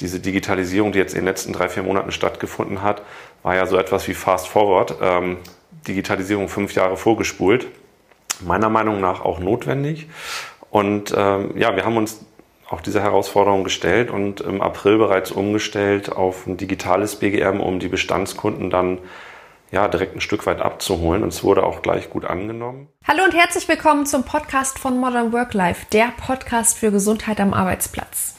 diese Digitalisierung, die jetzt in den letzten drei, vier Monaten stattgefunden hat, war ja so etwas wie Fast Forward. Ähm, Digitalisierung fünf Jahre vorgespult. Meiner Meinung nach auch notwendig. Und ähm, ja, wir haben uns auch diese Herausforderung gestellt und im April bereits umgestellt auf ein digitales BGM, um die Bestandskunden dann ja, direkt ein Stück weit abzuholen. Und es wurde auch gleich gut angenommen. Hallo und herzlich willkommen zum Podcast von Modern Work Life, der Podcast für Gesundheit am Arbeitsplatz.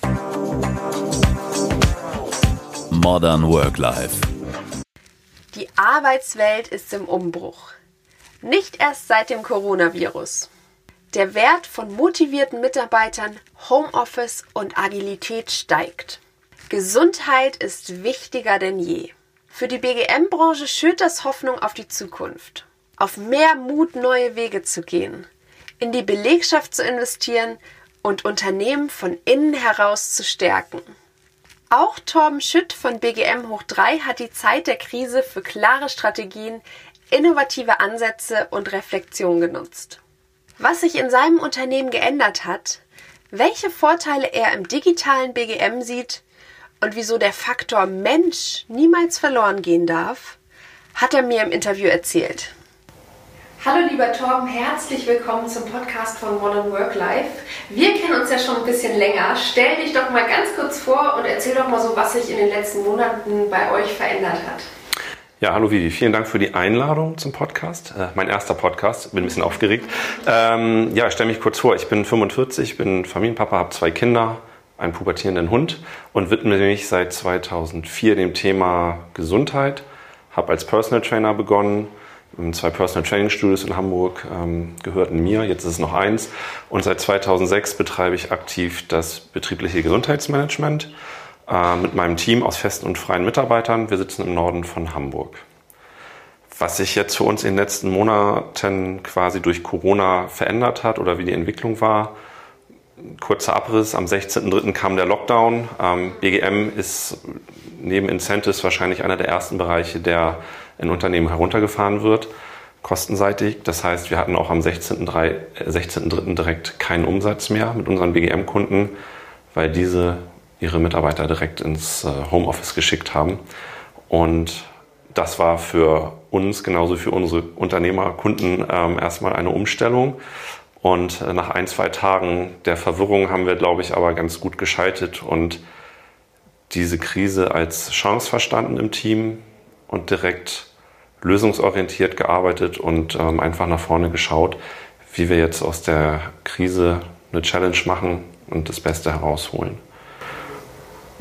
Modern Work Life. Die Arbeitswelt ist im Umbruch. Nicht erst seit dem Coronavirus. Der Wert von motivierten Mitarbeitern, Homeoffice und Agilität steigt. Gesundheit ist wichtiger denn je. Für die BGM-Branche schürt das Hoffnung auf die Zukunft, auf mehr Mut, neue Wege zu gehen, in die Belegschaft zu investieren und Unternehmen von innen heraus zu stärken. Auch Torben Schütt von BGM Hoch 3 hat die Zeit der Krise für klare Strategien, innovative Ansätze und Reflexion genutzt was sich in seinem Unternehmen geändert hat, welche Vorteile er im digitalen BGM sieht und wieso der Faktor Mensch niemals verloren gehen darf, hat er mir im Interview erzählt. Hallo lieber Torben, herzlich willkommen zum Podcast von Modern Work Life. Wir kennen uns ja schon ein bisschen länger. Stell dich doch mal ganz kurz vor und erzähl doch mal so, was sich in den letzten Monaten bei euch verändert hat. Ja, hallo Vivi, vielen Dank für die Einladung zum Podcast. Äh, mein erster Podcast, bin ein bisschen aufgeregt. Ähm, ja, ich stelle mich kurz vor. Ich bin 45, bin Familienpapa, habe zwei Kinder, einen pubertierenden Hund und widme mich seit 2004 dem Thema Gesundheit. Habe als Personal Trainer begonnen, zwei Personal Training Studios in Hamburg ähm, gehörten mir, jetzt ist es noch eins. Und seit 2006 betreibe ich aktiv das betriebliche Gesundheitsmanagement äh, mit meinem Team aus festen und freien Mitarbeitern. Wir sitzen im Norden von Hamburg. Was sich jetzt für uns in den letzten Monaten quasi durch Corona verändert hat oder wie die Entwicklung war, kurzer Abriss. Am 16.03. kam der Lockdown. Ähm, BGM ist neben Incentives wahrscheinlich einer der ersten Bereiche, der in Unternehmen heruntergefahren wird, kostenseitig. Das heißt, wir hatten auch am 16.03. 16 direkt keinen Umsatz mehr mit unseren BGM-Kunden, weil diese ihre Mitarbeiter direkt ins äh, Homeoffice geschickt haben. Und das war für uns, genauso für unsere Unternehmerkunden, ähm, erstmal eine Umstellung. Und äh, nach ein, zwei Tagen der Verwirrung haben wir, glaube ich, aber ganz gut geschaltet und diese Krise als Chance verstanden im Team und direkt lösungsorientiert gearbeitet und ähm, einfach nach vorne geschaut, wie wir jetzt aus der Krise eine Challenge machen und das Beste herausholen.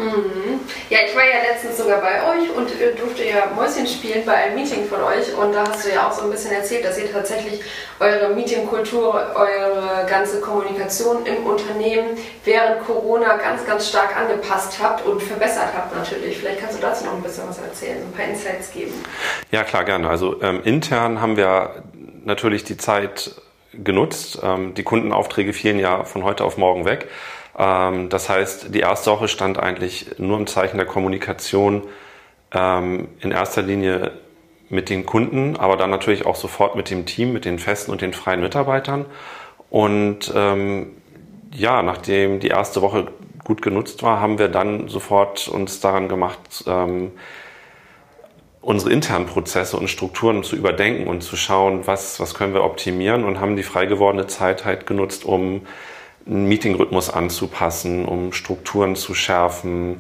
Mhm. Ja, ich war ja letztens sogar bei euch und äh, durfte ja Mäuschen spielen bei einem Meeting von euch und da hast du ja auch so ein bisschen erzählt, dass ihr tatsächlich eure Meetingkultur, eure ganze Kommunikation im Unternehmen während Corona ganz, ganz stark angepasst habt und verbessert habt natürlich. Vielleicht kannst du dazu noch ein bisschen was erzählen, ein paar Insights geben. Ja, klar, gerne. Also ähm, intern haben wir natürlich die Zeit genutzt. Ähm, die Kundenaufträge fielen ja von heute auf morgen weg. Ähm, das heißt, die erste Woche stand eigentlich nur im Zeichen der Kommunikation ähm, in erster Linie mit den Kunden, aber dann natürlich auch sofort mit dem Team, mit den festen und den freien Mitarbeitern. Und ähm, ja, nachdem die erste Woche gut genutzt war, haben wir dann sofort uns daran gemacht, ähm, unsere internen Prozesse und Strukturen zu überdenken und zu schauen, was, was können wir optimieren und haben die frei gewordene Zeit halt genutzt, um einen Meetingrhythmus anzupassen, um Strukturen zu schärfen,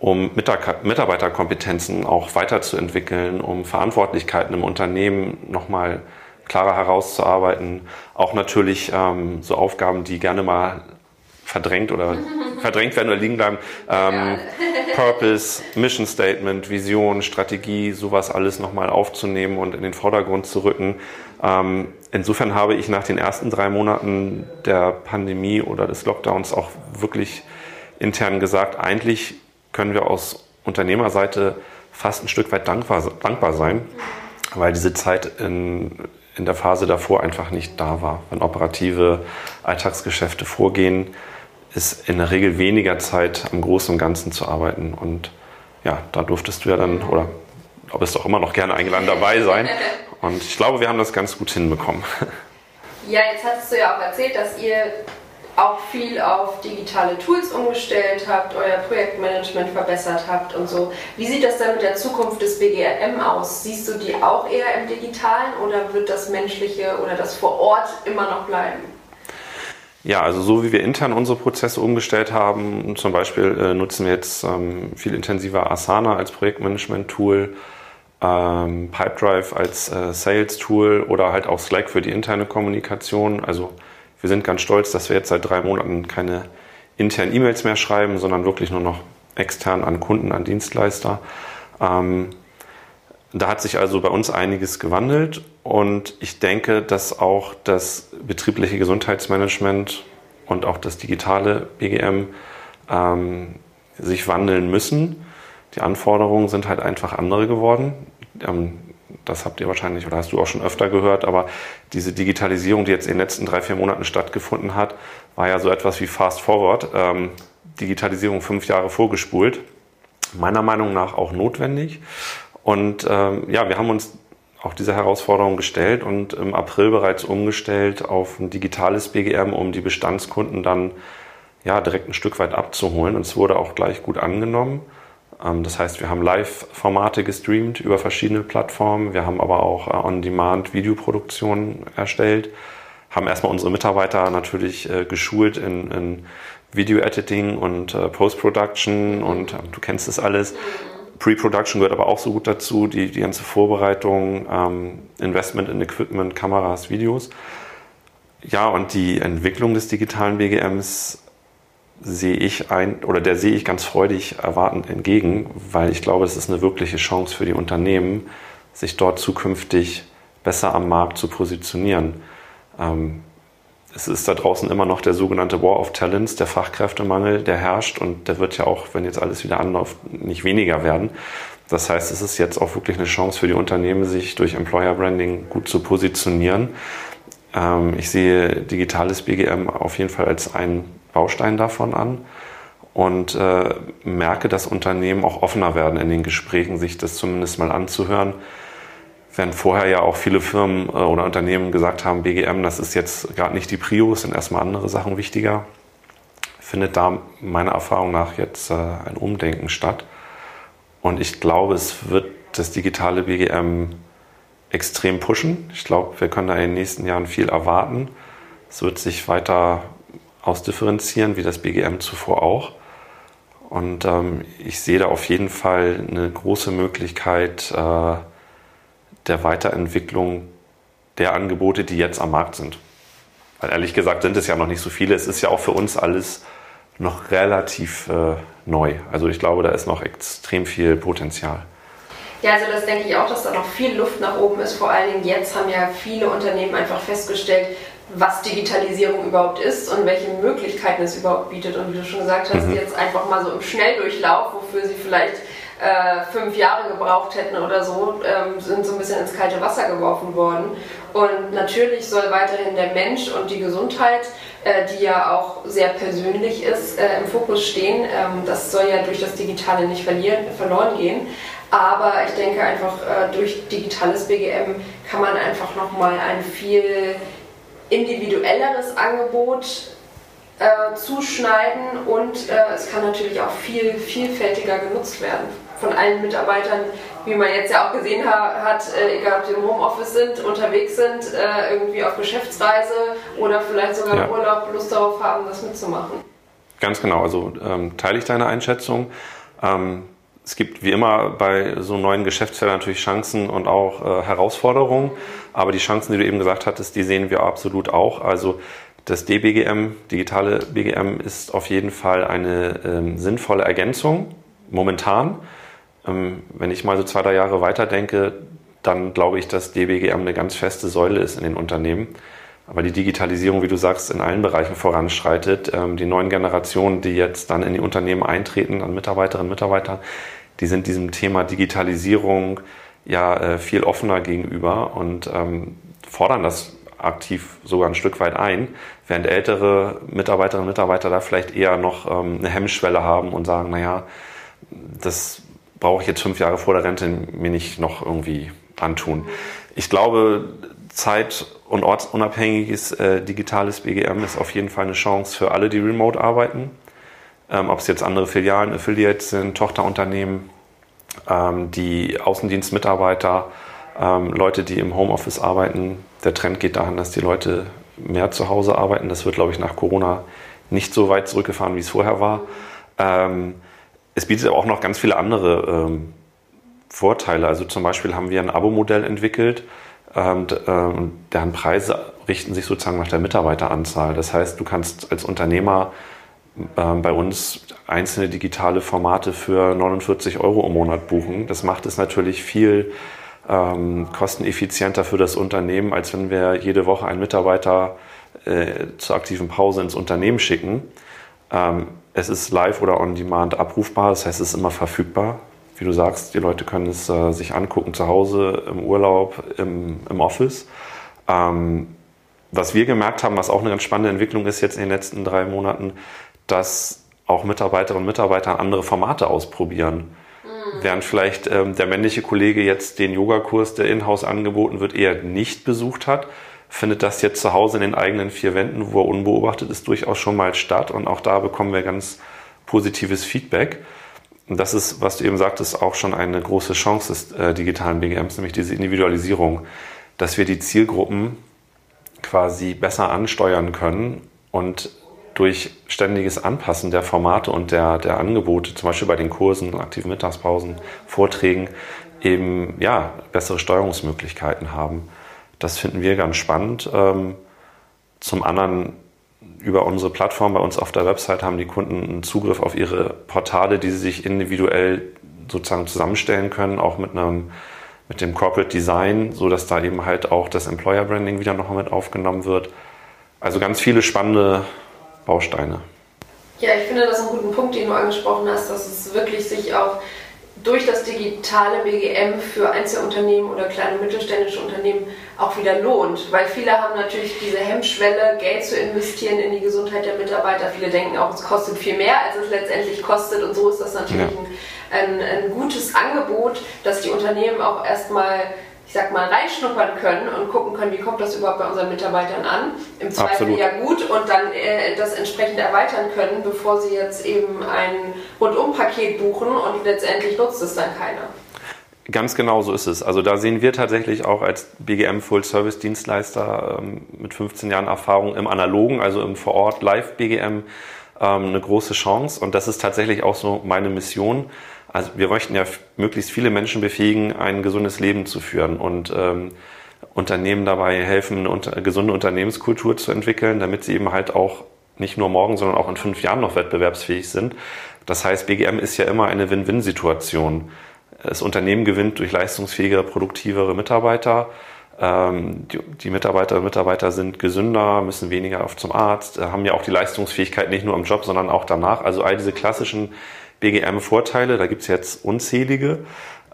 um Mitarbeiterkompetenzen auch weiterzuentwickeln, um Verantwortlichkeiten im Unternehmen nochmal klarer herauszuarbeiten. Auch natürlich ähm, so Aufgaben, die gerne mal verdrängt oder verdrängt werden oder liegen bleiben. Ähm, Purpose, Mission Statement, Vision, Strategie, sowas alles nochmal aufzunehmen und in den Vordergrund zu rücken. Ähm, insofern habe ich nach den ersten drei Monaten der Pandemie oder des Lockdowns auch wirklich intern gesagt, eigentlich können wir aus Unternehmerseite fast ein Stück weit dankbar, dankbar sein, weil diese Zeit in, in der Phase davor einfach nicht da war. Wenn operative Alltagsgeschäfte vorgehen, ist in der Regel weniger Zeit am Großen und Ganzen zu arbeiten. Und ja, da durftest du ja dann, oder ob es doch immer noch gerne eingeladen dabei sein. Und ich glaube, wir haben das ganz gut hinbekommen. Ja, jetzt hattest du ja auch erzählt, dass ihr auch viel auf digitale Tools umgestellt habt, euer Projektmanagement verbessert habt und so. Wie sieht das dann mit der Zukunft des BGM aus? Siehst du die auch eher im Digitalen oder wird das Menschliche oder das vor Ort immer noch bleiben? Ja, also so wie wir intern unsere Prozesse umgestellt haben, zum Beispiel äh, nutzen wir jetzt ähm, viel intensiver Asana als Projektmanagement-Tool, ähm, Pipedrive als äh, Sales-Tool oder halt auch Slack für die interne Kommunikation. Also wir sind ganz stolz, dass wir jetzt seit drei Monaten keine internen E-Mails mehr schreiben, sondern wirklich nur noch extern an Kunden, an Dienstleister. Ähm, da hat sich also bei uns einiges gewandelt und ich denke, dass auch das betriebliche Gesundheitsmanagement und auch das digitale BGM ähm, sich wandeln müssen. Die Anforderungen sind halt einfach andere geworden. Ähm, das habt ihr wahrscheinlich oder hast du auch schon öfter gehört, aber diese Digitalisierung, die jetzt in den letzten drei, vier Monaten stattgefunden hat, war ja so etwas wie Fast Forward. Ähm, Digitalisierung fünf Jahre vorgespult. Meiner Meinung nach auch notwendig. Und ähm, ja, wir haben uns auch diese Herausforderung gestellt und im April bereits umgestellt auf ein digitales BGM, um die Bestandskunden dann ja direkt ein Stück weit abzuholen. Und es wurde auch gleich gut angenommen. Ähm, das heißt, wir haben Live-Formate gestreamt über verschiedene Plattformen. Wir haben aber auch äh, On-Demand-Videoproduktionen erstellt, haben erstmal unsere Mitarbeiter natürlich äh, geschult in, in Video-Editing und äh, Post-Production und du kennst das alles. Pre-Production gehört aber auch so gut dazu, die, die ganze Vorbereitung, ähm, Investment in Equipment, Kameras, Videos. Ja, und die Entwicklung des digitalen BGMs sehe ich ein, oder der sehe ich ganz freudig erwartend entgegen, weil ich glaube, es ist eine wirkliche Chance für die Unternehmen, sich dort zukünftig besser am Markt zu positionieren. Ähm, es ist da draußen immer noch der sogenannte War of Talents, der Fachkräftemangel, der herrscht und der wird ja auch, wenn jetzt alles wieder anläuft, nicht weniger werden. Das heißt, es ist jetzt auch wirklich eine Chance für die Unternehmen, sich durch Employer Branding gut zu positionieren. Ähm, ich sehe digitales BGM auf jeden Fall als einen Baustein davon an und äh, merke, dass Unternehmen auch offener werden in den Gesprächen, sich das zumindest mal anzuhören. Während vorher ja auch viele Firmen äh, oder Unternehmen gesagt haben, BGM, das ist jetzt gerade nicht die Prio, es sind erstmal andere Sachen wichtiger, findet da meiner Erfahrung nach jetzt äh, ein Umdenken statt. Und ich glaube, es wird das digitale BGM extrem pushen. Ich glaube, wir können da in den nächsten Jahren viel erwarten. Es wird sich weiter ausdifferenzieren, wie das BGM zuvor auch. Und ähm, ich sehe da auf jeden Fall eine große Möglichkeit äh, der Weiterentwicklung der Angebote, die jetzt am Markt sind. Weil ehrlich gesagt sind es ja noch nicht so viele. Es ist ja auch für uns alles noch relativ äh, neu. Also ich glaube, da ist noch extrem viel Potenzial. Ja, also das denke ich auch, dass da noch viel Luft nach oben ist. Vor allen Dingen jetzt haben ja viele Unternehmen einfach festgestellt, was Digitalisierung überhaupt ist und welche Möglichkeiten es überhaupt bietet. Und wie du schon gesagt hast, mhm. jetzt einfach mal so im Schnelldurchlauf, wofür sie vielleicht äh, fünf Jahre gebraucht hätten oder so, ähm, sind so ein bisschen ins kalte Wasser geworfen worden. Und natürlich soll weiterhin der Mensch und die Gesundheit, äh, die ja auch sehr persönlich ist, äh, im Fokus stehen. Ähm, das soll ja durch das Digitale nicht verlieren, verloren gehen. Aber ich denke einfach, äh, durch digitales BGM kann man einfach nochmal ein viel individuelleres Angebot äh, zuschneiden und äh, es kann natürlich auch viel vielfältiger genutzt werden von allen Mitarbeitern, wie man jetzt ja auch gesehen ha hat, äh, egal ob die im Homeoffice sind, unterwegs sind, äh, irgendwie auf Geschäftsreise oder vielleicht sogar ja. im Urlaub Lust darauf haben, das mitzumachen. Ganz genau, also ähm, teile ich deine Einschätzung. Ähm, es gibt wie immer bei so neuen Geschäftsfeldern natürlich Chancen und auch äh, Herausforderungen. Aber die Chancen, die du eben gesagt hattest, die sehen wir absolut auch. Also das DBGM, digitale BGM, ist auf jeden Fall eine ähm, sinnvolle Ergänzung momentan. Ähm, wenn ich mal so zwei, drei Jahre weiterdenke, dann glaube ich, dass DBGM eine ganz feste Säule ist in den Unternehmen. Aber die Digitalisierung, wie du sagst, in allen Bereichen voranschreitet. Ähm, die neuen Generationen, die jetzt dann in die Unternehmen eintreten, an Mitarbeiterinnen und Mitarbeitern, die sind diesem Thema Digitalisierung ja äh, viel offener gegenüber und ähm, fordern das aktiv sogar ein Stück weit ein, während ältere Mitarbeiterinnen und Mitarbeiter da vielleicht eher noch ähm, eine Hemmschwelle haben und sagen, naja, das brauche ich jetzt fünf Jahre vor der Rente mir nicht noch irgendwie antun. Ich glaube, zeit- und ortsunabhängiges äh, digitales BGM ist auf jeden Fall eine Chance für alle, die remote arbeiten. Ähm, ob es jetzt andere Filialen, Affiliates sind, Tochterunternehmen, ähm, die Außendienstmitarbeiter, ähm, Leute, die im Homeoffice arbeiten. Der Trend geht dahin, dass die Leute mehr zu Hause arbeiten. Das wird, glaube ich, nach Corona nicht so weit zurückgefahren, wie es vorher war. Ähm, es bietet aber auch noch ganz viele andere ähm, Vorteile. Also zum Beispiel haben wir ein Abo-Modell entwickelt, ähm, ähm, deren Preise richten sich sozusagen nach der Mitarbeiteranzahl. Das heißt, du kannst als Unternehmer ähm, bei uns einzelne digitale Formate für 49 Euro im Monat buchen. Das macht es natürlich viel ähm, kosteneffizienter für das Unternehmen, als wenn wir jede Woche einen Mitarbeiter äh, zur aktiven Pause ins Unternehmen schicken. Ähm, es ist live oder on demand abrufbar, das heißt, es ist immer verfügbar wie du sagst, die Leute können es äh, sich angucken zu Hause, im Urlaub, im, im Office. Ähm, was wir gemerkt haben, was auch eine ganz spannende Entwicklung ist jetzt in den letzten drei Monaten, dass auch Mitarbeiterinnen und Mitarbeiter andere Formate ausprobieren. Mhm. Während vielleicht ähm, der männliche Kollege jetzt den Yogakurs, der in-house angeboten wird, eher nicht besucht hat, findet das jetzt zu Hause in den eigenen vier Wänden, wo er unbeobachtet ist, durchaus schon mal statt. Und auch da bekommen wir ganz positives Feedback. Und das ist, was du eben sagtest, auch schon eine große Chance des äh, digitalen BGMs, nämlich diese Individualisierung, dass wir die Zielgruppen quasi besser ansteuern können und durch ständiges Anpassen der Formate und der, der Angebote, zum Beispiel bei den Kursen, aktiven Mittagspausen, Vorträgen, eben ja, bessere Steuerungsmöglichkeiten haben. Das finden wir ganz spannend. Ähm, zum anderen über unsere Plattform bei uns auf der Website haben die Kunden einen Zugriff auf ihre Portale, die sie sich individuell sozusagen zusammenstellen können, auch mit einem mit dem Corporate Design, so dass da eben halt auch das Employer Branding wieder noch mit aufgenommen wird. Also ganz viele spannende Bausteine. Ja, ich finde das einen guten Punkt, den du angesprochen hast, dass es wirklich sich auch durch das digitale BGM für Einzelunternehmen oder kleine mittelständische Unternehmen auch wieder lohnt. Weil viele haben natürlich diese Hemmschwelle, Geld zu investieren in die Gesundheit der Mitarbeiter. Viele denken auch, es kostet viel mehr, als es letztendlich kostet. Und so ist das natürlich ja. ein, ein, ein gutes Angebot, dass die Unternehmen auch erstmal ich sag mal, reinschnuppern können und gucken können, wie kommt das überhaupt bei unseren Mitarbeitern an. Im Zweifel Absolut. ja gut und dann äh, das entsprechend erweitern können, bevor sie jetzt eben ein Rundumpaket buchen und letztendlich nutzt es dann keiner. Ganz genau so ist es. Also da sehen wir tatsächlich auch als BGM Full Service Dienstleister ähm, mit 15 Jahren Erfahrung im analogen, also im vor Ort Live BGM ähm, eine große Chance und das ist tatsächlich auch so meine Mission also wir möchten ja möglichst viele Menschen befähigen, ein gesundes Leben zu führen und ähm, Unternehmen dabei helfen, eine unter, gesunde Unternehmenskultur zu entwickeln, damit sie eben halt auch nicht nur morgen, sondern auch in fünf Jahren noch wettbewerbsfähig sind. Das heißt, BGM ist ja immer eine Win-Win-Situation. Das Unternehmen gewinnt durch leistungsfähigere, produktivere Mitarbeiter. Ähm, die, Mitarbeiterinnen und Mitarbeiter sind gesünder, müssen weniger oft zum Arzt, haben ja auch die Leistungsfähigkeit nicht nur im Job, sondern auch danach. Also all diese klassischen BGM-Vorteile, da gibt es jetzt unzählige.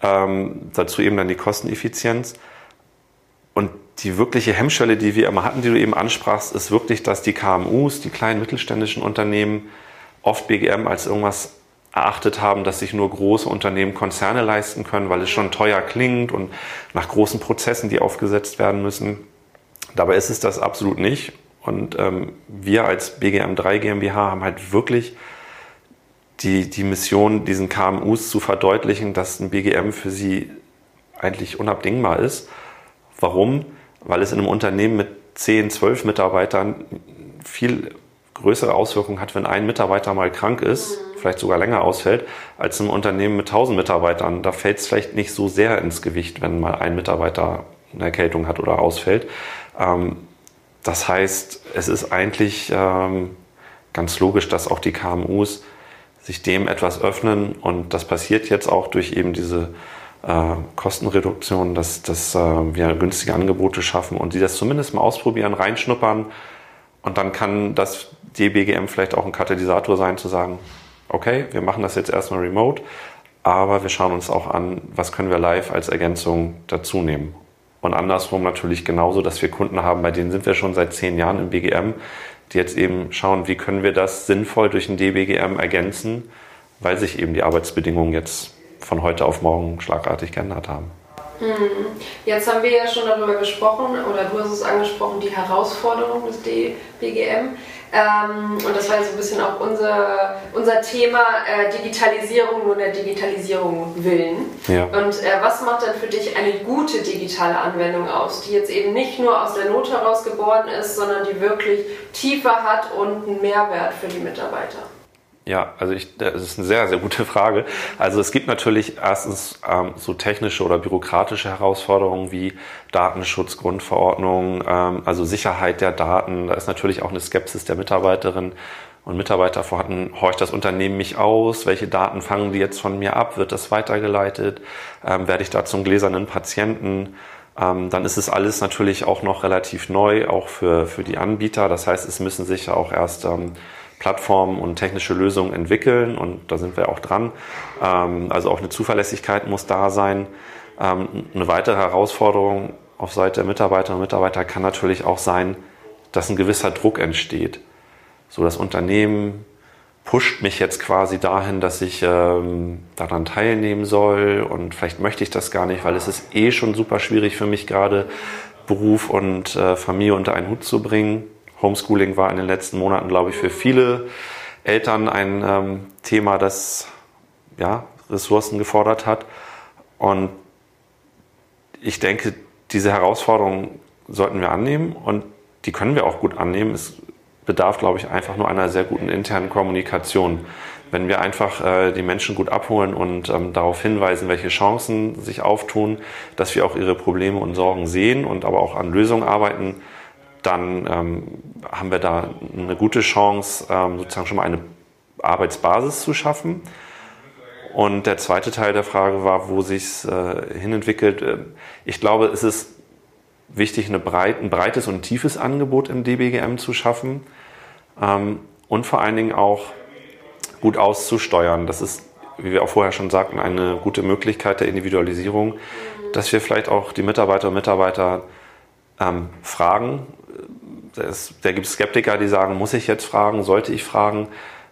Ähm, dazu eben dann die Kosteneffizienz. Und die wirkliche Hemmschwelle, die wir immer hatten, die du eben ansprachst, ist wirklich, dass die KMUs, die kleinen mittelständischen Unternehmen, oft BGM als irgendwas erachtet haben, dass sich nur große Unternehmen Konzerne leisten können, weil es schon teuer klingt und nach großen Prozessen, die aufgesetzt werden müssen. Dabei ist es das absolut nicht. Und ähm, wir als BGM3 GmbH haben halt wirklich die, die Mission, diesen KMUs zu verdeutlichen, dass ein BGM für sie eigentlich unabdingbar ist. Warum? Weil es in einem Unternehmen mit 10, 12 Mitarbeitern viel größere Auswirkungen hat, wenn ein Mitarbeiter mal krank ist, vielleicht sogar länger ausfällt, als im Unternehmen mit 1000 Mitarbeitern. Da fällt es vielleicht nicht so sehr ins Gewicht, wenn mal ein Mitarbeiter eine Erkältung hat oder ausfällt. Ähm, das heißt, es ist eigentlich ähm, ganz logisch, dass auch die KMUs sich dem etwas öffnen. Und das passiert jetzt auch durch eben diese äh, Kostenreduktion, dass, dass äh, wir günstige Angebote schaffen und die das zumindest mal ausprobieren, reinschnuppern. Und dann kann das DBGM vielleicht auch ein Katalysator sein, zu sagen, okay, wir machen das jetzt erstmal remote, aber wir schauen uns auch an, was können wir live als Ergänzung dazu nehmen. Und andersrum natürlich genauso, dass wir Kunden haben, bei denen sind wir schon seit zehn Jahren im BGM, die jetzt eben schauen, wie können wir das sinnvoll durch ein DBGM ergänzen, weil sich eben die Arbeitsbedingungen jetzt von heute auf morgen schlagartig geändert haben. Mhm. Jetzt haben wir ja schon darüber gesprochen, oder du hast es angesprochen, die Herausforderung des BGM. Ähm, und das war ja so ein bisschen auch unser, unser Thema äh, Digitalisierung nur der Digitalisierung willen. Ja. Und äh, was macht dann für dich eine gute digitale Anwendung aus, die jetzt eben nicht nur aus der Not heraus geboren ist, sondern die wirklich tiefer hat und einen Mehrwert für die Mitarbeiter? Ja, also ich, das ist eine sehr, sehr gute Frage. Also es gibt natürlich erstens ähm, so technische oder bürokratische Herausforderungen wie Datenschutz, Grundverordnung, ähm, also Sicherheit der Daten. Da ist natürlich auch eine Skepsis der Mitarbeiterinnen und Mitarbeiter vorhanden. Horcht das Unternehmen mich aus? Welche Daten fangen die jetzt von mir ab? Wird das weitergeleitet? Ähm, werde ich da zum gläsernen Patienten? Ähm, dann ist es alles natürlich auch noch relativ neu, auch für, für die Anbieter. Das heißt, es müssen sich ja auch erst ähm, Plattformen und technische Lösungen entwickeln und da sind wir auch dran. Ähm, also auch eine Zuverlässigkeit muss da sein. Ähm, eine weitere Herausforderung auf Seite der Mitarbeiterinnen und Mitarbeiter kann natürlich auch sein, dass ein gewisser Druck entsteht. So das Unternehmen pusht mich jetzt quasi dahin, dass ich ähm, daran teilnehmen soll und vielleicht möchte ich das gar nicht, weil es ist eh schon super schwierig für mich gerade Beruf und äh, Familie unter einen Hut zu bringen. Homeschooling war in den letzten Monaten, glaube ich, für viele Eltern ein ähm, Thema, das ja, Ressourcen gefordert hat. Und ich denke, diese Herausforderungen sollten wir annehmen und die können wir auch gut annehmen. Es bedarf, glaube ich, einfach nur einer sehr guten internen Kommunikation. Wenn wir einfach äh, die Menschen gut abholen und ähm, darauf hinweisen, welche Chancen sich auftun, dass wir auch ihre Probleme und Sorgen sehen und aber auch an Lösungen arbeiten, dann ähm, haben wir da eine gute Chance, ähm, sozusagen schon mal eine Arbeitsbasis zu schaffen. Und der zweite Teil der Frage war, wo sich es äh, hinentwickelt. Ähm, ich glaube, es ist wichtig, eine breit, ein breites und tiefes Angebot im DBGM zu schaffen ähm, und vor allen Dingen auch gut auszusteuern. Das ist, wie wir auch vorher schon sagten, eine gute Möglichkeit der Individualisierung, dass wir vielleicht auch die Mitarbeiterinnen und Mitarbeiter ähm, fragen, es, da gibt es Skeptiker, die sagen, muss ich jetzt fragen, sollte ich fragen?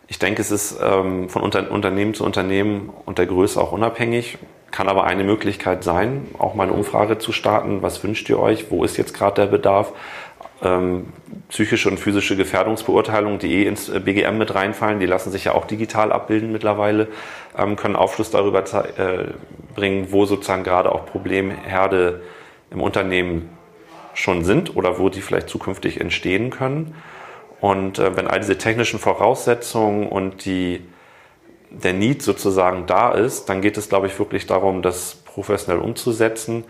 Ich denke, es ist ähm, von Unter Unternehmen zu Unternehmen und der Größe auch unabhängig. Kann aber eine Möglichkeit sein, auch mal eine Umfrage zu starten. Was wünscht ihr euch? Wo ist jetzt gerade der Bedarf? Ähm, psychische und physische Gefährdungsbeurteilungen, die eh ins äh, BGM mit reinfallen, die lassen sich ja auch digital abbilden mittlerweile, ähm, können Aufschluss darüber äh, bringen, wo sozusagen gerade auch Problemherde im Unternehmen schon sind oder wo die vielleicht zukünftig entstehen können. Und äh, wenn all diese technischen Voraussetzungen und die, der Need sozusagen da ist, dann geht es, glaube ich, wirklich darum, das professionell umzusetzen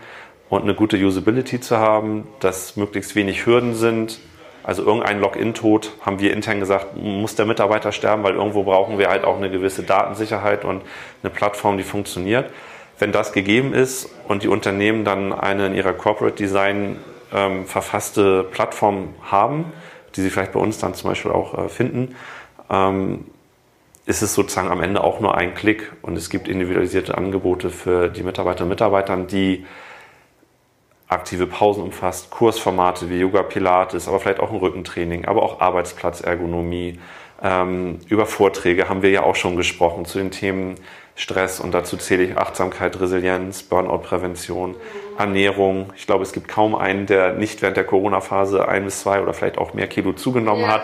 und eine gute Usability zu haben, dass möglichst wenig Hürden sind. Also irgendein Login-Tod, haben wir intern gesagt, muss der Mitarbeiter sterben, weil irgendwo brauchen wir halt auch eine gewisse Datensicherheit und eine Plattform, die funktioniert. Wenn das gegeben ist und die Unternehmen dann eine in ihrer Corporate Design ähm, verfasste Plattform haben, die sie vielleicht bei uns dann zum Beispiel auch äh, finden, ähm, ist es sozusagen am Ende auch nur ein Klick und es gibt individualisierte Angebote für die Mitarbeiterinnen und Mitarbeiter, die aktive Pausen umfasst, Kursformate wie Yoga, Pilates, aber vielleicht auch ein Rückentraining, aber auch Arbeitsplatzergonomie. Ähm, über Vorträge haben wir ja auch schon gesprochen zu den Themen Stress und dazu zähle ich Achtsamkeit, Resilienz, Burnout-Prävention, Ernährung. Ich glaube, es gibt kaum einen, der nicht während der Corona-Phase ein bis zwei oder vielleicht auch mehr Kilo zugenommen ja. hat.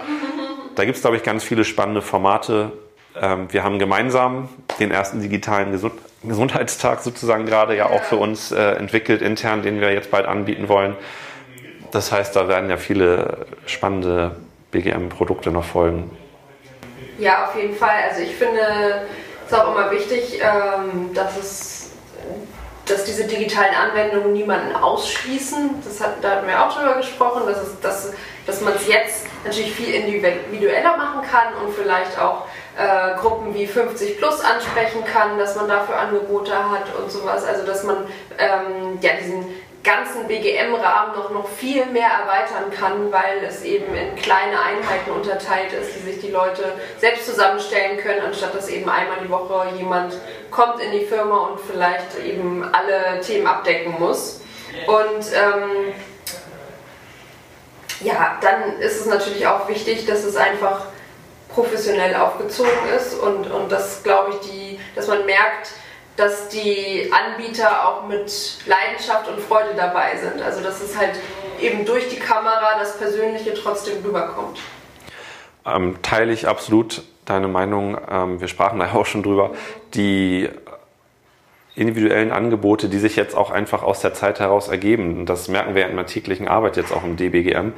Da gibt es, glaube ich, ganz viele spannende Formate. Ähm, wir haben gemeinsam den ersten digitalen Gesundheitstag sozusagen gerade ja auch für uns äh, entwickelt intern, den wir jetzt bald anbieten wollen. Das heißt, da werden ja viele spannende BGM-Produkte noch folgen. Ja, auf jeden Fall. Also ich finde, es ist auch immer wichtig, ähm, dass es dass diese digitalen Anwendungen niemanden ausschließen. Das hat, da hatten wir auch drüber gesprochen, dass, es, dass, dass man es jetzt natürlich viel individueller machen kann und vielleicht auch äh, Gruppen wie 50 plus ansprechen kann, dass man dafür Angebote hat und sowas. Also dass man ähm, ja, diesen ganzen BGM-Rahmen noch, noch viel mehr erweitern kann, weil es eben in kleine Einheiten unterteilt ist, die sich die Leute selbst zusammenstellen können, anstatt dass eben einmal die Woche jemand kommt in die Firma und vielleicht eben alle Themen abdecken muss. Und ähm, ja, dann ist es natürlich auch wichtig, dass es einfach professionell aufgezogen ist und, und das glaube ich, die, dass man merkt, dass die Anbieter auch mit Leidenschaft und Freude dabei sind. Also dass es halt eben durch die Kamera das Persönliche trotzdem rüberkommt. Ähm, teile ich absolut deine Meinung. Ähm, wir sprachen da auch schon drüber. Die individuellen Angebote, die sich jetzt auch einfach aus der Zeit heraus ergeben. Das merken wir in der täglichen Arbeit jetzt auch im DBGM.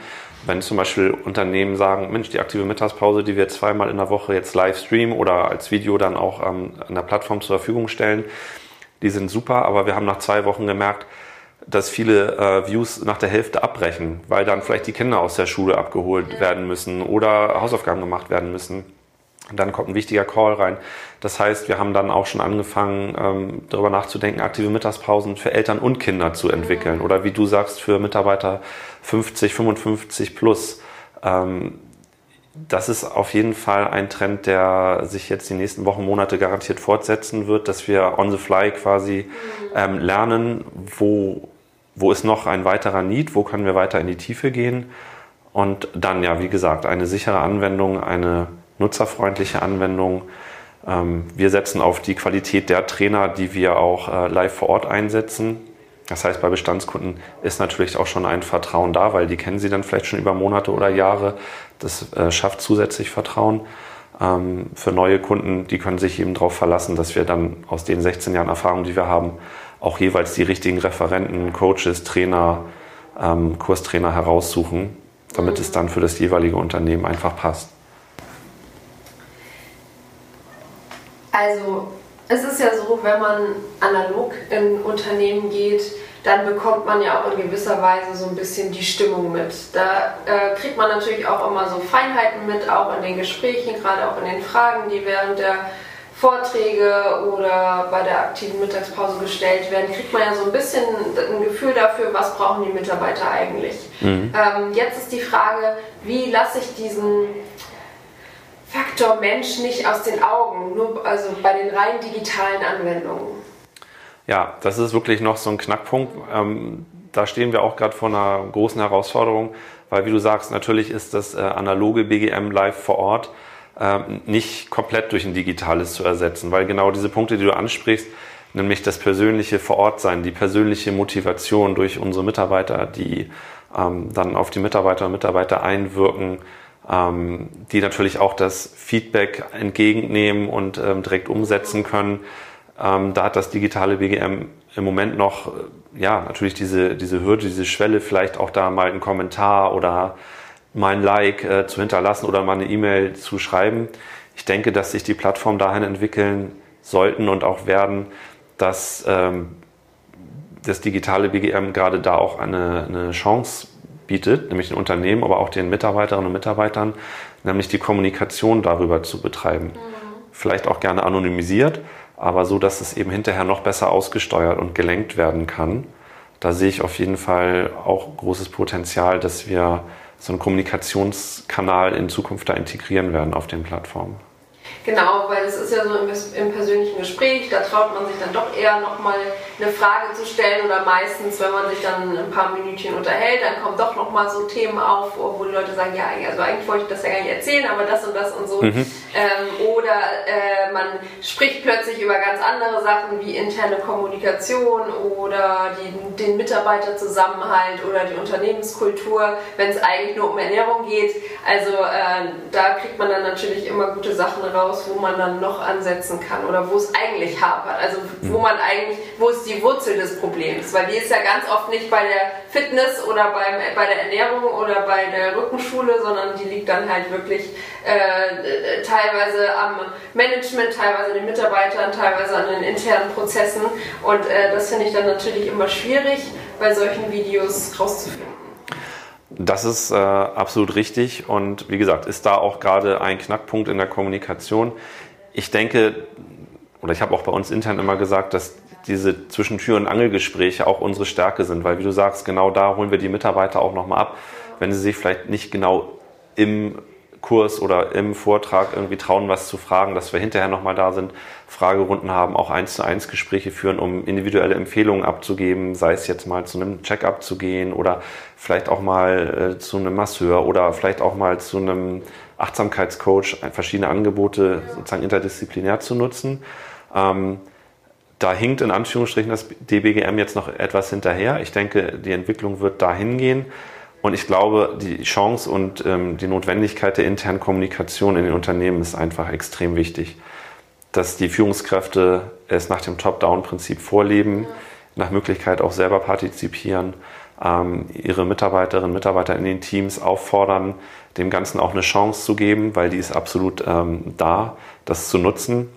Wenn zum Beispiel Unternehmen sagen, Mensch, die aktive Mittagspause, die wir zweimal in der Woche jetzt live streamen oder als Video dann auch ähm, an der Plattform zur Verfügung stellen, die sind super, aber wir haben nach zwei Wochen gemerkt, dass viele äh, Views nach der Hälfte abbrechen, weil dann vielleicht die Kinder aus der Schule abgeholt werden müssen oder Hausaufgaben gemacht werden müssen. Und dann kommt ein wichtiger Call rein. Das heißt, wir haben dann auch schon angefangen, ähm, darüber nachzudenken, aktive Mittagspausen für Eltern und Kinder zu entwickeln. Oder wie du sagst, für Mitarbeiter 50, 55 plus. Ähm, das ist auf jeden Fall ein Trend, der sich jetzt die nächsten Wochen, Monate garantiert fortsetzen wird, dass wir on the fly quasi ähm, lernen, wo, wo ist noch ein weiterer Need, wo können wir weiter in die Tiefe gehen. Und dann ja, wie gesagt, eine sichere Anwendung, eine nutzerfreundliche Anwendung. Ähm, wir setzen auf die Qualität der Trainer, die wir auch äh, live vor Ort einsetzen. Das heißt, bei Bestandskunden ist natürlich auch schon ein Vertrauen da, weil die kennen sie dann vielleicht schon über Monate oder Jahre. Das äh, schafft zusätzlich Vertrauen. Ähm, für neue Kunden, die können sich eben darauf verlassen, dass wir dann aus den 16 Jahren Erfahrung, die wir haben, auch jeweils die richtigen Referenten, Coaches, Trainer, ähm, Kurstrainer heraussuchen, damit es dann für das jeweilige Unternehmen einfach passt. Also es ist ja so, wenn man analog in Unternehmen geht, dann bekommt man ja auch in gewisser Weise so ein bisschen die Stimmung mit. Da äh, kriegt man natürlich auch immer so Feinheiten mit, auch in den Gesprächen, gerade auch in den Fragen, die während der Vorträge oder bei der aktiven Mittagspause gestellt werden, kriegt man ja so ein bisschen ein Gefühl dafür, was brauchen die Mitarbeiter eigentlich. Mhm. Ähm, jetzt ist die Frage, wie lasse ich diesen Faktor Mensch nicht aus den Augen, nur also bei den rein digitalen Anwendungen. Ja, das ist wirklich noch so ein Knackpunkt. Ähm, da stehen wir auch gerade vor einer großen Herausforderung, weil wie du sagst, natürlich ist das äh, analoge BGM live vor Ort äh, nicht komplett durch ein digitales zu ersetzen, weil genau diese Punkte, die du ansprichst, nämlich das persönliche vor Ort sein, die persönliche Motivation durch unsere Mitarbeiter, die ähm, dann auf die Mitarbeiter und Mitarbeiter einwirken, ähm, die natürlich auch das Feedback entgegennehmen und ähm, direkt umsetzen können. Ähm, da hat das digitale BGM im Moment noch, äh, ja, natürlich diese, diese Hürde, diese Schwelle, vielleicht auch da mal einen Kommentar oder mal ein Like äh, zu hinterlassen oder mal eine E-Mail zu schreiben. Ich denke, dass sich die Plattformen dahin entwickeln sollten und auch werden, dass ähm, das digitale BGM gerade da auch eine, eine Chance bietet, nämlich den Unternehmen, aber auch den Mitarbeiterinnen und Mitarbeitern, nämlich die Kommunikation darüber zu betreiben. Mhm. Vielleicht auch gerne anonymisiert, aber so, dass es eben hinterher noch besser ausgesteuert und gelenkt werden kann. Da sehe ich auf jeden Fall auch großes Potenzial, dass wir so einen Kommunikationskanal in Zukunft da integrieren werden auf den Plattformen. Genau, weil es ist ja so im, im, persönlichen Gespräch, da traut man sich dann doch eher nochmal eine Frage zu stellen oder meistens, wenn man sich dann ein paar Minütchen unterhält, dann kommen doch nochmal so Themen auf, wo die Leute sagen, ja, also eigentlich wollte ich das ja gar nicht erzählen, aber das und das und so. Mhm. Ähm, oder äh, man spricht plötzlich über ganz andere Sachen wie interne Kommunikation oder die, den Mitarbeiterzusammenhalt oder die Unternehmenskultur, wenn es eigentlich nur um Ernährung geht. Also äh, da kriegt man dann natürlich immer gute Sachen raus raus, wo man dann noch ansetzen kann oder wo es eigentlich hapert. Also wo man eigentlich, wo ist die Wurzel des Problems? Weil die ist ja ganz oft nicht bei der Fitness oder beim, bei der Ernährung oder bei der Rückenschule, sondern die liegt dann halt wirklich äh, teilweise am Management, teilweise den Mitarbeitern, teilweise an den internen Prozessen. Und äh, das finde ich dann natürlich immer schwierig, bei solchen Videos rauszufinden. Das ist äh, absolut richtig und wie gesagt, ist da auch gerade ein Knackpunkt in der Kommunikation. Ich denke, oder ich habe auch bei uns intern immer gesagt, dass diese Zwischentür- und Angelgespräche auch unsere Stärke sind, weil wie du sagst, genau da holen wir die Mitarbeiter auch nochmal ab, wenn sie sich vielleicht nicht genau im Kurs oder im Vortrag irgendwie trauen, was zu fragen, dass wir hinterher nochmal da sind, Fragerunden haben, auch eins zu eins Gespräche führen, um individuelle Empfehlungen abzugeben, sei es jetzt mal zu einem Check-up zu gehen oder vielleicht auch mal äh, zu einem Masseur oder vielleicht auch mal zu einem Achtsamkeitscoach, verschiedene Angebote sozusagen interdisziplinär zu nutzen. Ähm, da hinkt in Anführungsstrichen das DBGM jetzt noch etwas hinterher. Ich denke, die Entwicklung wird dahin gehen. Und ich glaube, die Chance und ähm, die Notwendigkeit der internen Kommunikation in den Unternehmen ist einfach extrem wichtig. Dass die Führungskräfte es nach dem Top-Down-Prinzip vorleben, nach Möglichkeit auch selber partizipieren, ähm, ihre Mitarbeiterinnen und Mitarbeiter in den Teams auffordern, dem Ganzen auch eine Chance zu geben, weil die ist absolut ähm, da, das zu nutzen.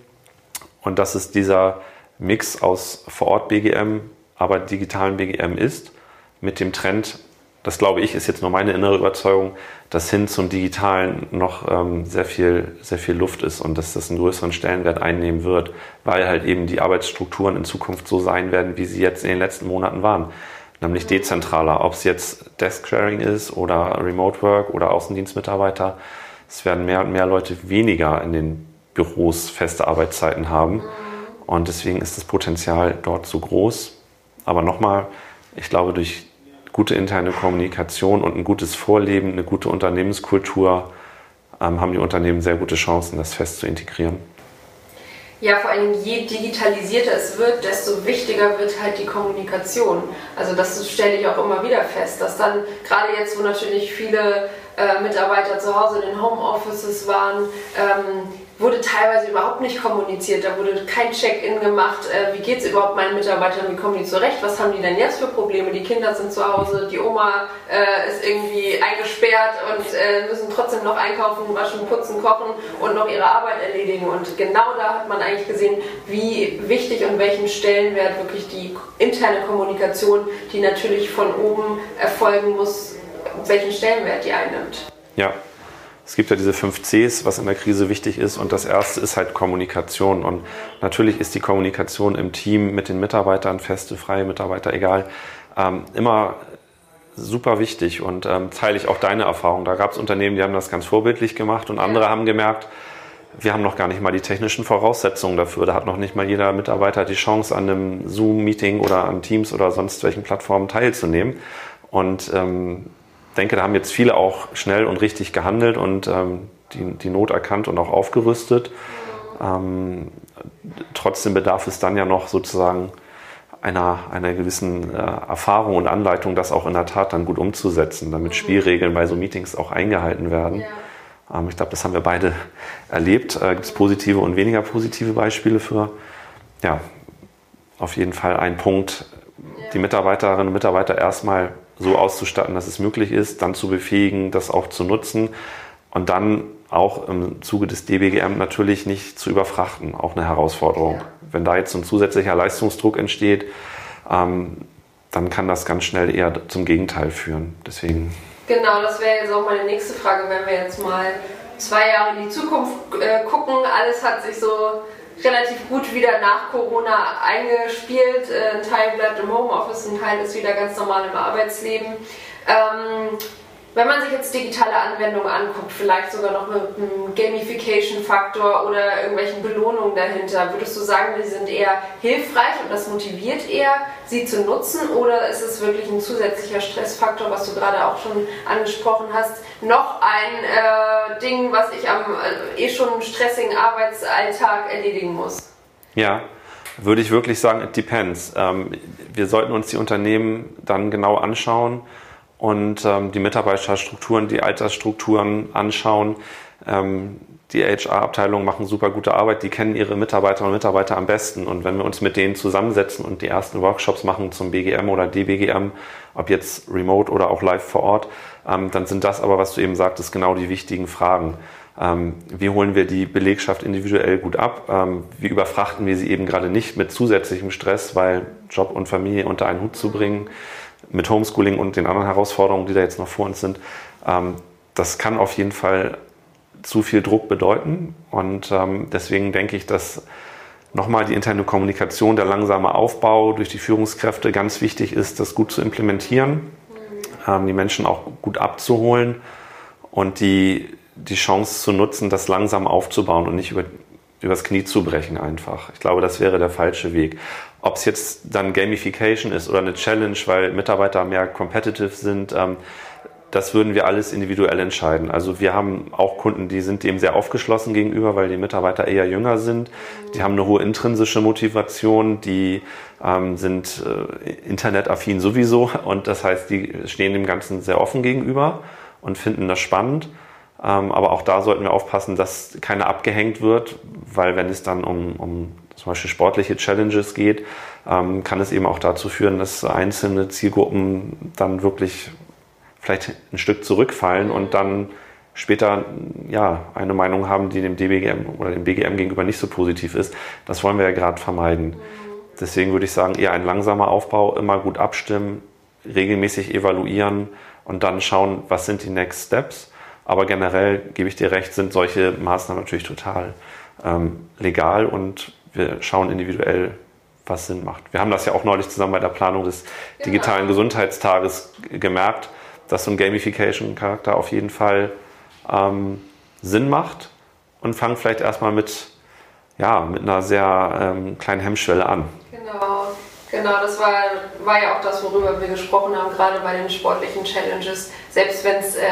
Und dass es dieser Mix aus Vor-Ort-BGM, aber digitalen BGM ist, mit dem Trend, das glaube ich, ist jetzt nur meine innere Überzeugung, dass hin zum Digitalen noch ähm, sehr, viel, sehr viel Luft ist und dass das einen größeren Stellenwert einnehmen wird, weil halt eben die Arbeitsstrukturen in Zukunft so sein werden, wie sie jetzt in den letzten Monaten waren. Nämlich dezentraler, ob es jetzt Desk-Sharing ist oder Remote Work oder Außendienstmitarbeiter. Es werden mehr und mehr Leute weniger in den Büros feste Arbeitszeiten haben. Und deswegen ist das Potenzial dort so groß. Aber nochmal, ich glaube, durch gute interne Kommunikation und ein gutes Vorleben, eine gute Unternehmenskultur ähm, haben die Unternehmen sehr gute Chancen, das fest zu integrieren. Ja, vor allem je digitalisierter es wird, desto wichtiger wird halt die Kommunikation. Also das stelle ich auch immer wieder fest, dass dann gerade jetzt, wo natürlich viele äh, Mitarbeiter zu Hause in den Homeoffices waren, ähm, wurde teilweise überhaupt nicht kommuniziert. Da wurde kein Check-in gemacht. Äh, wie geht es überhaupt meinen Mitarbeitern? Wie kommen die zurecht? Was haben die denn jetzt für Probleme? Die Kinder sind zu Hause, die Oma äh, ist irgendwie eingesperrt und äh, müssen trotzdem noch einkaufen, waschen, putzen, kochen und noch ihre Arbeit erledigen. Und genau da hat man eigentlich gesehen, wie wichtig und welchen Stellenwert wirklich die interne Kommunikation, die natürlich von oben erfolgen muss, welchen Stellenwert die einnimmt. Ja, es gibt ja diese fünf Cs, was in der Krise wichtig ist. Und das erste ist halt Kommunikation. Und natürlich ist die Kommunikation im Team mit den Mitarbeitern, feste, freie Mitarbeiter, egal, ähm, immer super wichtig. Und ähm, teile ich auch deine Erfahrung. Da gab es Unternehmen, die haben das ganz vorbildlich gemacht und andere haben gemerkt, wir haben noch gar nicht mal die technischen Voraussetzungen dafür. Da hat noch nicht mal jeder Mitarbeiter die Chance, an einem Zoom-Meeting oder an Teams oder sonst welchen Plattformen teilzunehmen. Und ähm, denke, da haben jetzt viele auch schnell und richtig gehandelt und ähm, die, die Not erkannt und auch aufgerüstet. Ähm, trotzdem bedarf es dann ja noch sozusagen einer, einer gewissen äh, Erfahrung und Anleitung, das auch in der Tat dann gut umzusetzen, damit Spielregeln bei so Meetings auch eingehalten werden. Ja. Ähm, ich glaube, das haben wir beide erlebt. Äh, Gibt es positive und weniger positive Beispiele für? Ja, auf jeden Fall ein Punkt, die Mitarbeiterinnen und Mitarbeiter erstmal so auszustatten, dass es möglich ist, dann zu befähigen, das auch zu nutzen und dann auch im Zuge des DBGM natürlich nicht zu überfrachten, auch eine Herausforderung. Ja. Wenn da jetzt ein zusätzlicher Leistungsdruck entsteht, ähm, dann kann das ganz schnell eher zum Gegenteil führen. Deswegen. Genau, das wäre jetzt auch meine nächste Frage, wenn wir jetzt mal zwei Jahre in die Zukunft äh, gucken. Alles hat sich so relativ gut wieder nach Corona eingespielt. Äh, ein Teil bleibt im Homeoffice, ein Teil ist wieder ganz normal im Arbeitsleben. Ähm, wenn man sich jetzt digitale Anwendungen anguckt, vielleicht sogar noch mit einem Gamification-Faktor oder irgendwelchen Belohnungen dahinter, würdest du sagen, die sind eher hilfreich und das motiviert eher, sie zu nutzen? Oder ist es wirklich ein zusätzlicher Stressfaktor, was du gerade auch schon angesprochen hast? Noch ein äh, Ding, was ich am äh, eh schon stressigen Arbeitsalltag erledigen muss? Ja, würde ich wirklich sagen, it depends. Ähm, wir sollten uns die Unternehmen dann genau anschauen und ähm, die Mitarbeiterstrukturen, die Altersstrukturen anschauen. Ähm, die HR-Abteilungen machen super gute Arbeit, die kennen ihre Mitarbeiterinnen und Mitarbeiter am besten. Und wenn wir uns mit denen zusammensetzen und die ersten Workshops machen zum BGM oder DBGM, ob jetzt remote oder auch live vor Ort, ähm, dann sind das aber, was du eben sagtest, genau die wichtigen Fragen. Ähm, wie holen wir die Belegschaft individuell gut ab? Ähm, wie überfrachten wir sie eben gerade nicht mit zusätzlichem Stress, weil Job und Familie unter einen Hut zu bringen? Mit Homeschooling und den anderen Herausforderungen, die da jetzt noch vor uns sind, ähm, das kann auf jeden Fall zu viel Druck bedeuten. Und ähm, deswegen denke ich, dass nochmal die interne Kommunikation, der langsame Aufbau durch die Führungskräfte ganz wichtig ist, das gut zu implementieren, ähm, die Menschen auch gut abzuholen und die, die Chance zu nutzen, das langsam aufzubauen und nicht über, übers Knie zu brechen einfach. Ich glaube, das wäre der falsche Weg. Ob es jetzt dann Gamification ist oder eine Challenge, weil Mitarbeiter mehr competitive sind, ähm, das würden wir alles individuell entscheiden. Also wir haben auch Kunden, die sind dem sehr aufgeschlossen gegenüber, weil die Mitarbeiter eher jünger sind. Die haben eine hohe intrinsische Motivation, die ähm, sind äh, internetaffin sowieso und das heißt, die stehen dem Ganzen sehr offen gegenüber und finden das spannend. Ähm, aber auch da sollten wir aufpassen, dass keiner abgehängt wird, weil wenn es dann um, um zum Beispiel sportliche Challenges geht, ähm, kann es eben auch dazu führen, dass einzelne Zielgruppen dann wirklich vielleicht ein Stück zurückfallen und dann später ja, eine Meinung haben, die dem DBGM oder dem BGM gegenüber nicht so positiv ist. Das wollen wir ja gerade vermeiden. Deswegen würde ich sagen, eher ein langsamer Aufbau, immer gut abstimmen, regelmäßig evaluieren und dann schauen, was sind die Next Steps. Aber generell gebe ich dir recht, sind solche Maßnahmen natürlich total ähm, legal und wir schauen individuell, was Sinn macht. Wir haben das ja auch neulich zusammen bei der Planung des genau. digitalen Gesundheitstages gemerkt dass so ein Gamification-Charakter auf jeden Fall ähm, Sinn macht und fangen vielleicht erstmal mit, ja, mit einer sehr ähm, kleinen Hemmschwelle an. Genau. Genau, das war, war ja auch das, worüber wir gesprochen haben, gerade bei den sportlichen Challenges. Selbst wenn es äh,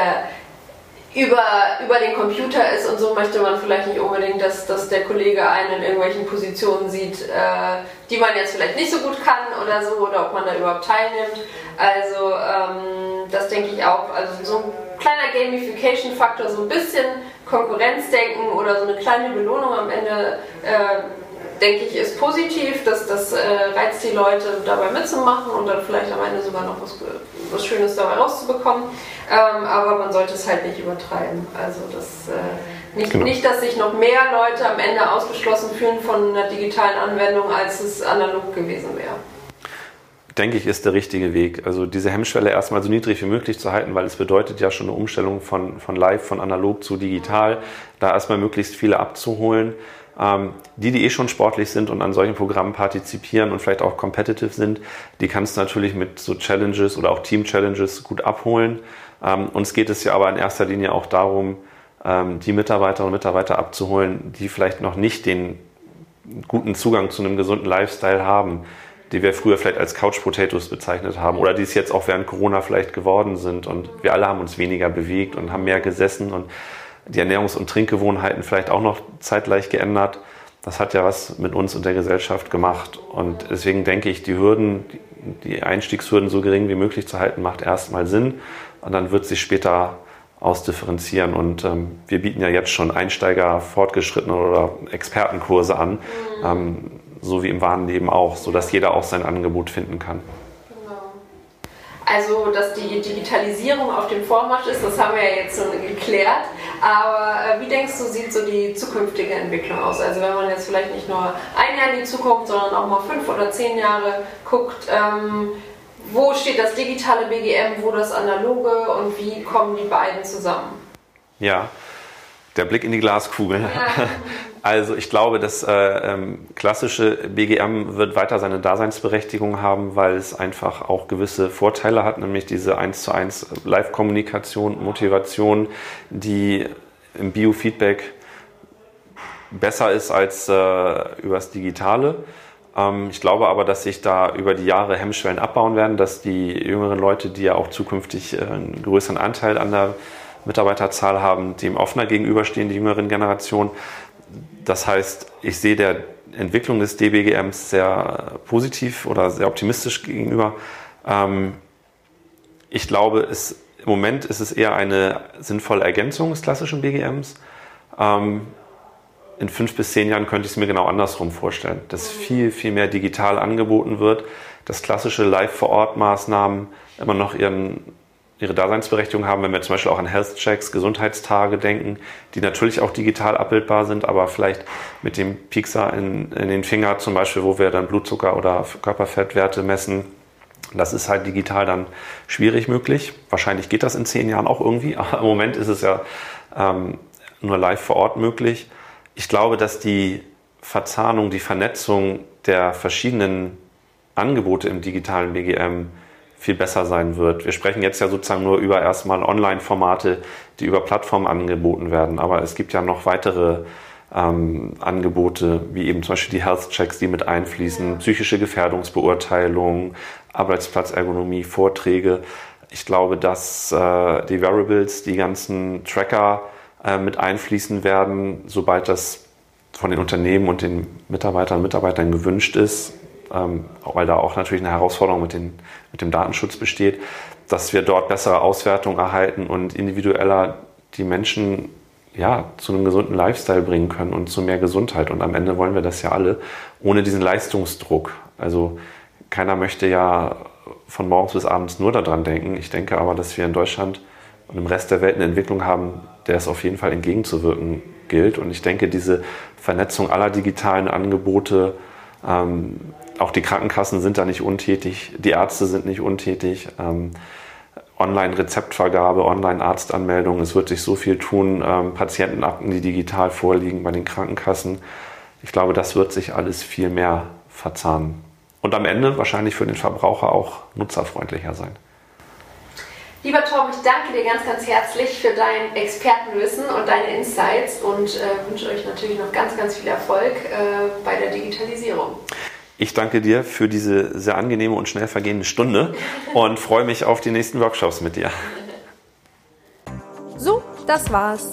über, über den Computer ist und so möchte man vielleicht nicht unbedingt, dass, dass der Kollege einen in irgendwelchen Positionen sieht, äh, die man jetzt vielleicht nicht so gut kann oder so, oder ob man da überhaupt teilnimmt. Also ähm, das denke ich auch. Also so ein kleiner Gamification-Faktor, so ein bisschen Konkurrenzdenken oder so eine kleine Belohnung am Ende. Äh, denke ich, ist positiv, dass das äh, reizt die Leute dabei mitzumachen und dann vielleicht am Ende sogar noch was, was Schönes dabei rauszubekommen. Ähm, aber man sollte es halt nicht übertreiben. Also das, äh, nicht, genau. nicht, dass sich noch mehr Leute am Ende ausgeschlossen fühlen von einer digitalen Anwendung, als es analog gewesen wäre denke ich, ist der richtige Weg. Also diese Hemmschwelle erstmal so niedrig wie möglich zu halten, weil es bedeutet ja schon eine Umstellung von, von live, von analog zu digital, da erstmal möglichst viele abzuholen. Ähm, die, die eh schon sportlich sind und an solchen Programmen partizipieren und vielleicht auch competitive sind, die kannst du natürlich mit so Challenges oder auch Team-Challenges gut abholen. Ähm, uns geht es ja aber in erster Linie auch darum, ähm, die Mitarbeiterinnen und Mitarbeiter abzuholen, die vielleicht noch nicht den guten Zugang zu einem gesunden Lifestyle haben, die wir früher vielleicht als Couch Potatoes bezeichnet haben oder die es jetzt auch während Corona vielleicht geworden sind. Und wir alle haben uns weniger bewegt und haben mehr gesessen und die Ernährungs- und Trinkgewohnheiten vielleicht auch noch zeitgleich geändert. Das hat ja was mit uns und der Gesellschaft gemacht. Und deswegen denke ich, die Hürden, die Einstiegshürden so gering wie möglich zu halten, macht erstmal Sinn. Und dann wird sich später ausdifferenzieren. Und ähm, wir bieten ja jetzt schon Einsteiger, Fortgeschrittene oder Expertenkurse an, mhm. ähm, so wie im wahren Leben auch, sodass jeder auch sein Angebot finden kann. Also, dass die Digitalisierung auf dem Vormarsch ist, das haben wir ja jetzt schon geklärt. Aber äh, wie denkst du, sieht so die zukünftige Entwicklung aus? Also, wenn man jetzt vielleicht nicht nur ein Jahr in die Zukunft, sondern auch mal fünf oder zehn Jahre guckt, ähm, wo steht das digitale BGM, wo das analoge und wie kommen die beiden zusammen? Ja, der Blick in die Glaskugel. Ja. Also ich glaube, das äh, ähm, klassische BGM wird weiter seine Daseinsberechtigung haben, weil es einfach auch gewisse Vorteile hat, nämlich diese 1 zu 1 Live-Kommunikation, Motivation, die im Biofeedback besser ist als äh, übers Digitale. Ähm, ich glaube aber, dass sich da über die Jahre Hemmschwellen abbauen werden, dass die jüngeren Leute, die ja auch zukünftig äh, einen größeren Anteil an der Mitarbeiterzahl haben, dem offener gegenüberstehen, die jüngeren Generationen. Das heißt, ich sehe der Entwicklung des DBGMs sehr positiv oder sehr optimistisch gegenüber. Ähm, ich glaube, es, im Moment ist es eher eine sinnvolle Ergänzung des klassischen BGMs. Ähm, in fünf bis zehn Jahren könnte ich es mir genau andersrum vorstellen, dass viel, viel mehr digital angeboten wird, dass klassische Live-vor-Ort-Maßnahmen immer noch ihren ihre Daseinsberechtigung haben, wenn wir zum Beispiel auch an Health Checks, Gesundheitstage denken, die natürlich auch digital abbildbar sind, aber vielleicht mit dem Pixar in, in den Finger zum Beispiel, wo wir dann Blutzucker oder Körperfettwerte messen, das ist halt digital dann schwierig möglich. Wahrscheinlich geht das in zehn Jahren auch irgendwie, aber im Moment ist es ja ähm, nur live vor Ort möglich. Ich glaube, dass die Verzahnung, die Vernetzung der verschiedenen Angebote im digitalen BGM viel besser sein wird. Wir sprechen jetzt ja sozusagen nur über erstmal Online-Formate, die über Plattformen angeboten werden. Aber es gibt ja noch weitere ähm, Angebote, wie eben zum Beispiel die Health-Checks, die mit einfließen, psychische Gefährdungsbeurteilung, Arbeitsplatzergonomie, Vorträge. Ich glaube, dass äh, die Variables, die ganzen Tracker äh, mit einfließen werden, sobald das von den Unternehmen und den Mitarbeitern und Mitarbeitern gewünscht ist, ähm, weil da auch natürlich eine Herausforderung mit, den, mit dem Datenschutz besteht, dass wir dort bessere Auswertungen erhalten und individueller die Menschen ja, zu einem gesunden Lifestyle bringen können und zu mehr Gesundheit. Und am Ende wollen wir das ja alle ohne diesen Leistungsdruck. Also keiner möchte ja von morgens bis abends nur daran denken. Ich denke aber, dass wir in Deutschland und im Rest der Welt eine Entwicklung haben, der es auf jeden Fall entgegenzuwirken gilt. Und ich denke, diese Vernetzung aller digitalen Angebote, ähm, auch die Krankenkassen sind da nicht untätig, die Ärzte sind nicht untätig. Ähm, Online-Rezeptvergabe, Online-Arztanmeldung, es wird sich so viel tun, ähm, Patientenakten, die digital vorliegen bei den Krankenkassen. Ich glaube, das wird sich alles viel mehr verzahnen. Und am Ende wahrscheinlich für den Verbraucher auch nutzerfreundlicher sein. Lieber Tom, ich danke dir ganz, ganz herzlich für dein Expertenwissen und deine Insights und äh, wünsche euch natürlich noch ganz, ganz viel Erfolg äh, bei der Digitalisierung. Ich danke dir für diese sehr angenehme und schnell vergehende Stunde und freue mich auf die nächsten Workshops mit dir. So, das war's.